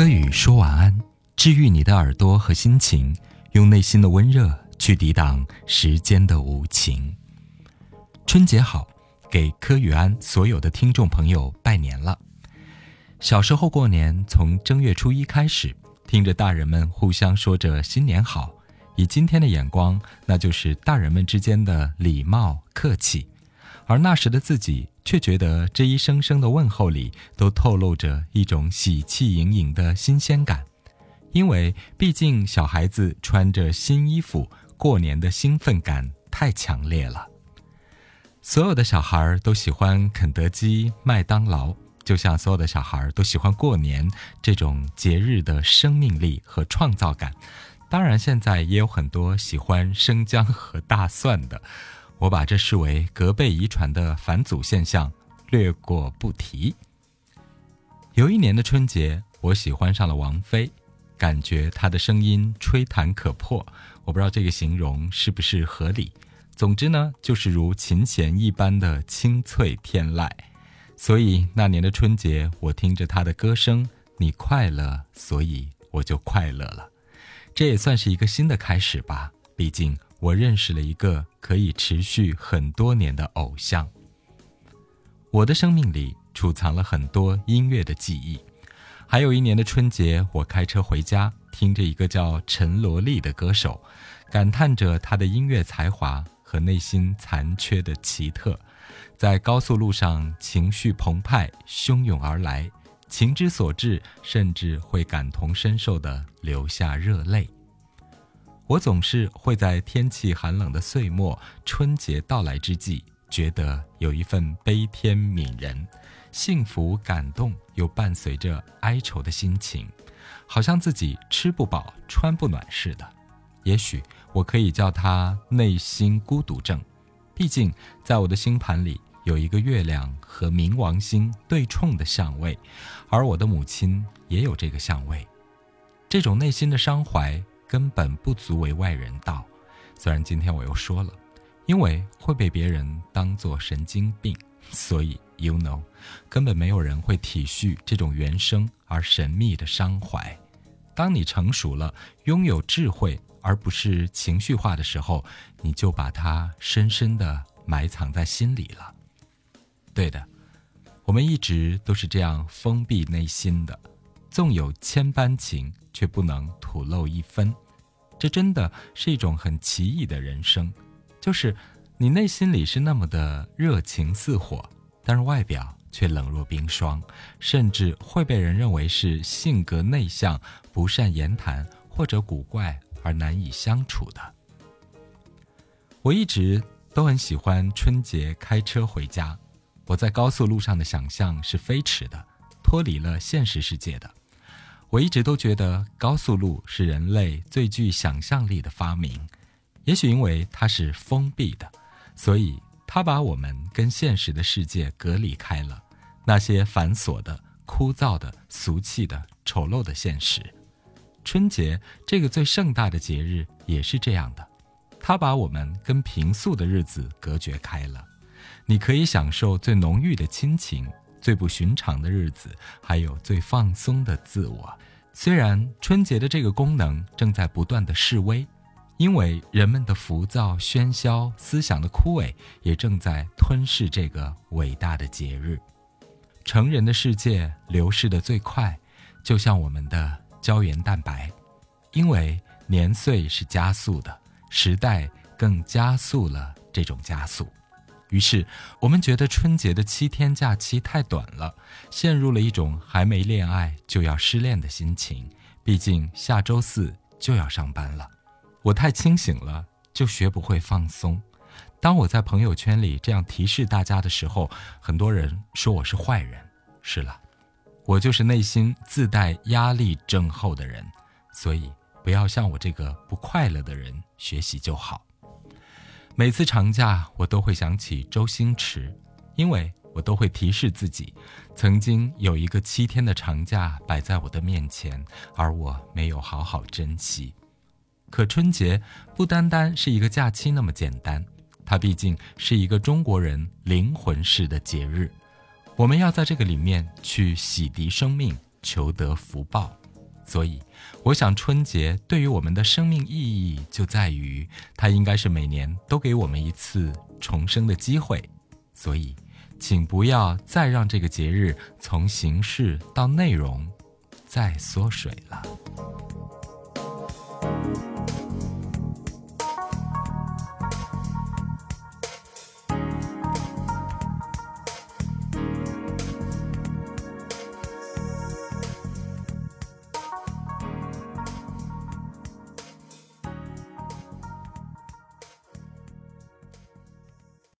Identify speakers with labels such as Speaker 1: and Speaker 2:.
Speaker 1: 柯宇说晚安，治愈你的耳朵和心情，用内心的温热去抵挡时间的无情。春节好，给柯宇安所有的听众朋友拜年了。小时候过年，从正月初一开始，听着大人们互相说着新年好，以今天的眼光，那就是大人们之间的礼貌客气。而那时的自己却觉得这一声声的问候里都透露着一种喜气盈盈的新鲜感，因为毕竟小孩子穿着新衣服过年的兴奋感太强烈了。所有的小孩都喜欢肯德基、麦当劳，就像所有的小孩都喜欢过年这种节日的生命力和创造感。当然，现在也有很多喜欢生姜和大蒜的。我把这视为隔辈遗传的返祖现象，略过不提。有一年的春节，我喜欢上了王菲，感觉她的声音吹弹可破。我不知道这个形容是不是合理。总之呢，就是如琴弦一般的清脆天籁。所以那年的春节，我听着她的歌声，你快乐，所以我就快乐了。这也算是一个新的开始吧，毕竟。我认识了一个可以持续很多年的偶像。我的生命里储藏了很多音乐的记忆。还有一年的春节，我开车回家，听着一个叫陈罗莉的歌手，感叹着他的音乐才华和内心残缺的奇特，在高速路上情绪澎湃、汹涌而来，情之所至，甚至会感同身受地流下热泪。我总是会在天气寒冷的岁末、春节到来之际，觉得有一份悲天悯人、幸福感动又伴随着哀愁的心情，好像自己吃不饱、穿不暖似的。也许我可以叫它内心孤独症。毕竟，在我的星盘里有一个月亮和冥王星对冲的相位，而我的母亲也有这个相位。这种内心的伤怀。根本不足为外人道，虽然今天我又说了，因为会被别人当作神经病，所以 you know，根本没有人会体恤这种原生而神秘的伤怀。当你成熟了，拥有智慧而不是情绪化的时候，你就把它深深的埋藏在心里了。对的，我们一直都是这样封闭内心的。纵有千般情，却不能吐露一分，这真的是一种很奇异的人生。就是你内心里是那么的热情似火，但是外表却冷若冰霜，甚至会被人认为是性格内向、不善言谈或者古怪而难以相处的。我一直都很喜欢春节开车回家，我在高速路上的想象是飞驰的，脱离了现实世界的。我一直都觉得高速路是人类最具想象力的发明，也许因为它是封闭的，所以它把我们跟现实的世界隔离开了。那些繁琐的、枯燥的、俗气的、丑陋的现实，春节这个最盛大的节日也是这样的，它把我们跟平素的日子隔绝开了。你可以享受最浓郁的亲情。最不寻常的日子，还有最放松的自我。虽然春节的这个功能正在不断的示威，因为人们的浮躁喧嚣、思想的枯萎，也正在吞噬这个伟大的节日。成人的世界流逝的最快，就像我们的胶原蛋白，因为年岁是加速的，时代更加速了这种加速。于是，我们觉得春节的七天假期太短了，陷入了一种还没恋爱就要失恋的心情。毕竟下周四就要上班了，我太清醒了，就学不会放松。当我在朋友圈里这样提示大家的时候，很多人说我是坏人。是了，我就是内心自带压力症候的人，所以不要向我这个不快乐的人学习就好。每次长假，我都会想起周星驰，因为我都会提示自己，曾经有一个七天的长假摆在我的面前，而我没有好好珍惜。可春节不单单是一个假期那么简单，它毕竟是一个中国人灵魂式的节日，我们要在这个里面去洗涤生命，求得福报。所以，我想春节对于我们的生命意义就在于，它应该是每年都给我们一次重生的机会。所以，请不要再让这个节日从形式到内容再缩水了。